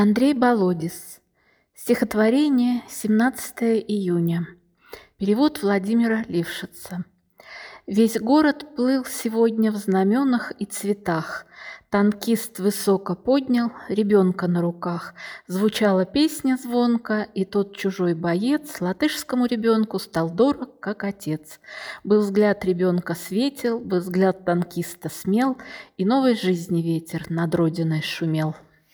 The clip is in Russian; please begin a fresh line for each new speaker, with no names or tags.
Андрей Болодис. Стихотворение 17 июня. Перевод Владимира Лившица. Весь город плыл сегодня в знаменах и цветах. Танкист высоко поднял ребенка на руках. Звучала песня звонко, и тот чужой боец латышскому ребенку стал дорог, как отец. Был взгляд ребенка светел, был взгляд танкиста смел, и новой жизни ветер над родиной шумел.